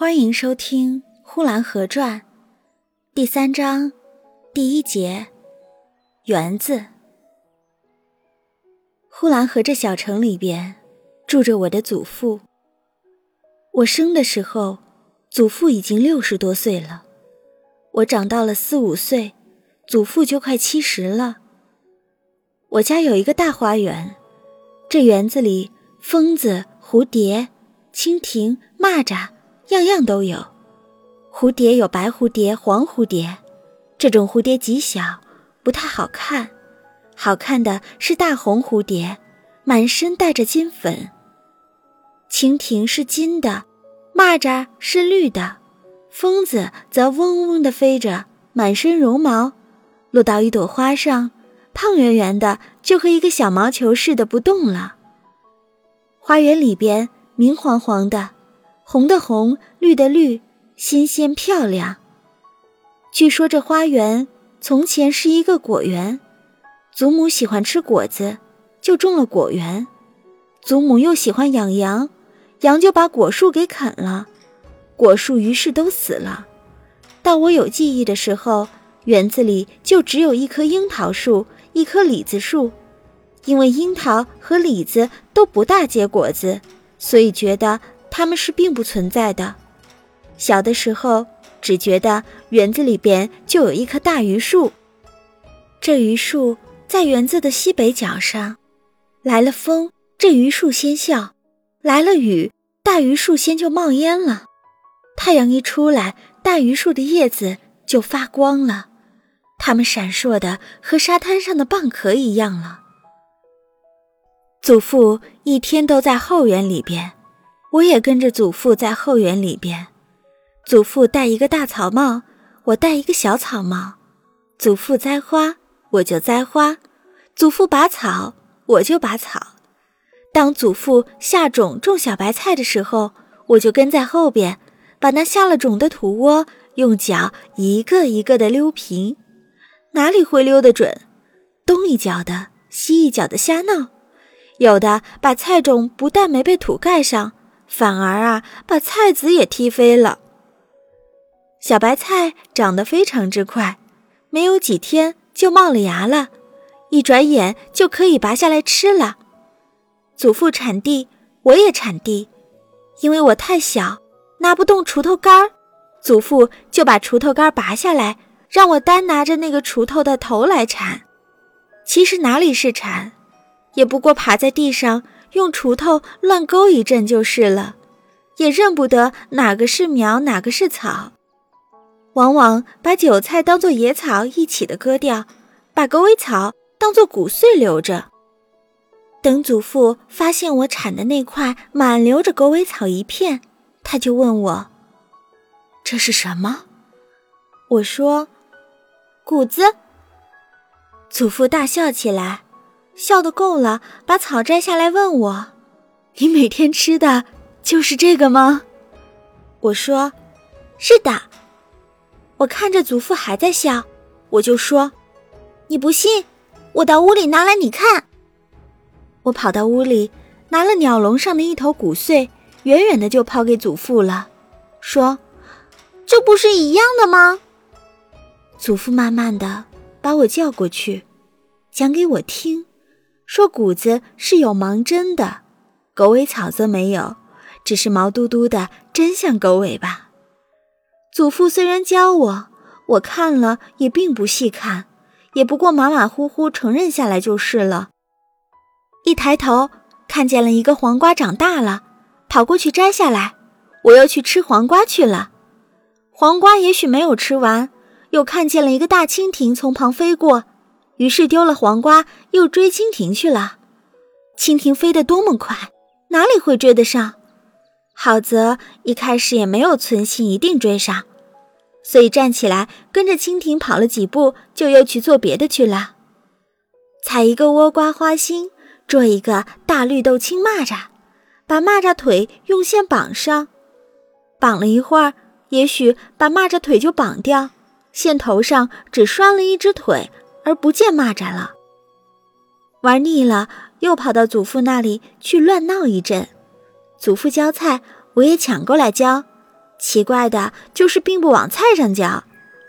欢迎收听《呼兰河传》第三章第一节“园子”。呼兰河这小城里边住着我的祖父。我生的时候，祖父已经六十多岁了；我长到了四五岁，祖父就快七十了。我家有一个大花园，这园子里蜂子、蝴蝶、蜻蜓、蚂蚱。样样都有，蝴蝶有白蝴蝶、黄蝴蝶，这种蝴蝶极小，不太好看。好看的是大红蝴蝶，满身带着金粉。蜻蜓是金的，蚂蚱是绿的，蜂子则嗡嗡地飞着，满身绒毛，落到一朵花上，胖圆圆的，就和一个小毛球似的不动了。花园里边明晃晃的。红的红，绿的绿，新鲜漂亮。据说这花园从前是一个果园，祖母喜欢吃果子，就种了果园。祖母又喜欢养羊，羊就把果树给啃了，果树于是都死了。到我有记忆的时候，园子里就只有一棵樱桃树，一棵李子树，因为樱桃和李子都不大结果子，所以觉得。他们是并不存在的。小的时候，只觉得园子里边就有一棵大榆树，这榆树在园子的西北角上。来了风，这榆树先笑；来了雨，大榆树先就冒烟了。太阳一出来，大榆树的叶子就发光了，它们闪烁的和沙滩上的蚌壳一样了。祖父一天都在后园里边。我也跟着祖父在后园里边，祖父戴一个大草帽，我戴一个小草帽。祖父栽花，我就栽花；祖父拔草，我就拔草。当祖父下种种小白菜的时候，我就跟在后边，把那下了种的土窝用脚一个一个的溜平。哪里会溜得准？东一脚的，西一脚的瞎闹。有的把菜种不但没被土盖上。反而啊，把菜籽也踢飞了。小白菜长得非常之快，没有几天就冒了芽了，一转眼就可以拔下来吃了。祖父铲地，我也铲地，因为我太小，拿不动锄头杆儿，祖父就把锄头杆拔下来，让我单拿着那个锄头的头来铲。其实哪里是铲，也不过爬在地上。用锄头乱勾一阵就是了，也认不得哪个是苗，哪个是草。往往把韭菜当做野草一起的割掉，把狗尾草当做谷穗留着。等祖父发现我铲的那块满留着狗尾草一片，他就问我：“这是什么？”我说：“谷子。”祖父大笑起来。笑得够了，把草摘下来问我：“你每天吃的就是这个吗？”我说：“是的。”我看着祖父还在笑，我就说：“你不信，我到屋里拿来你看。”我跑到屋里，拿了鸟笼上的一头谷穗，远远的就抛给祖父了，说：“这不是一样的吗？”祖父慢慢的把我叫过去，讲给我听。说谷子是有芒针的，狗尾草则没有，只是毛嘟嘟的，真像狗尾巴。祖父虽然教我，我看了也并不细看，也不过马马虎虎承认下来就是了。一抬头看见了一个黄瓜长大了，跑过去摘下来，我又去吃黄瓜去了。黄瓜也许没有吃完，又看见了一个大蜻蜓从旁飞过。于是丢了黄瓜，又追蜻蜓去了。蜻蜓飞得多么快，哪里会追得上？好则一开始也没有存心一定追上，所以站起来跟着蜻蜓跑了几步，就又去做别的去了。采一个倭瓜花心，捉一个大绿豆青蚂蚱，把蚂蚱腿用线绑上，绑了一会儿，也许把蚂蚱腿就绑掉，线头上只拴了一只腿。而不见蚂蚱了，玩腻了，又跑到祖父那里去乱闹一阵。祖父浇菜，我也抢过来浇。奇怪的就是并不往菜上浇，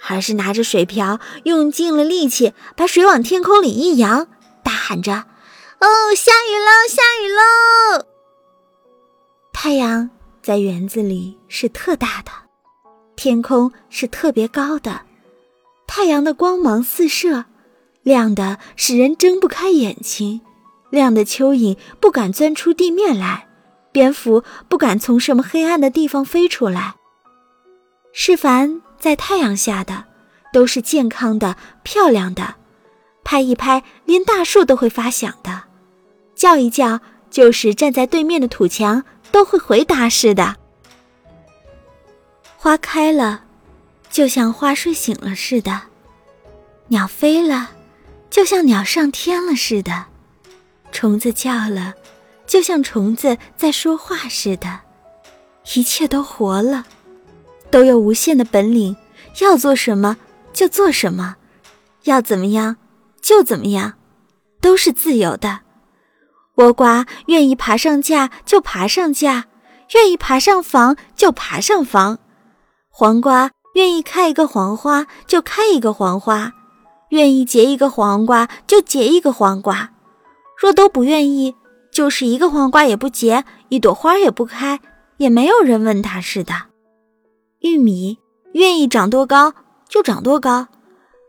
而是拿着水瓢，用尽了力气把水往天空里一扬，大喊着：“哦，下雨喽，下雨喽！”太阳在园子里是特大的，天空是特别高的，太阳的光芒四射，亮的使人睁不开眼睛，亮的蚯蚓不敢钻出地面来，蝙蝠不敢从什么黑暗的地方飞出来。是凡在太阳下的，都是健康的、漂亮的，拍一拍，连大树都会发响的；叫一叫，就是站在对面的土墙。都会回答似的。花开了，就像花睡醒了似的；鸟飞了，就像鸟上天了似的；虫子叫了，就像虫子在说话似的。一切都活了，都有无限的本领，要做什么就做什么，要怎么样就怎么样，都是自由的。倭瓜愿意爬上架就爬上架，愿意爬上房就爬上房；黄瓜愿意开一个黄花就开一个黄花，愿意结一个黄瓜就结一个黄瓜。若都不愿意，就是一个黄瓜也不结，一朵花也不开，也没有人问他似的。玉米愿意长多高就长多高，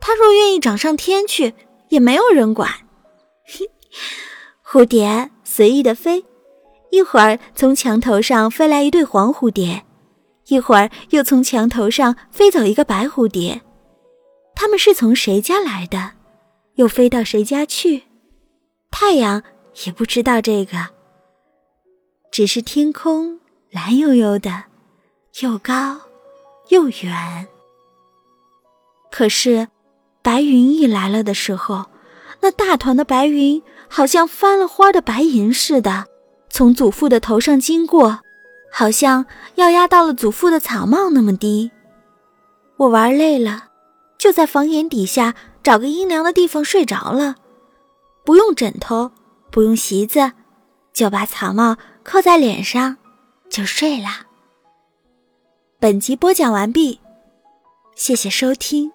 它若愿意长上天去，也没有人管。蝴蝶随意的飞，一会儿从墙头上飞来一对黄蝴蝶，一会儿又从墙头上飞走一个白蝴蝶。他们是从谁家来的，又飞到谁家去？太阳也不知道这个。只是天空蓝悠悠的，又高又远。可是，白云一来了的时候，那大团的白云。好像翻了花的白银似的，从祖父的头上经过，好像要压到了祖父的草帽那么低。我玩累了，就在房檐底下找个阴凉的地方睡着了，不用枕头，不用席子，就把草帽扣在脸上，就睡了。本集播讲完毕，谢谢收听。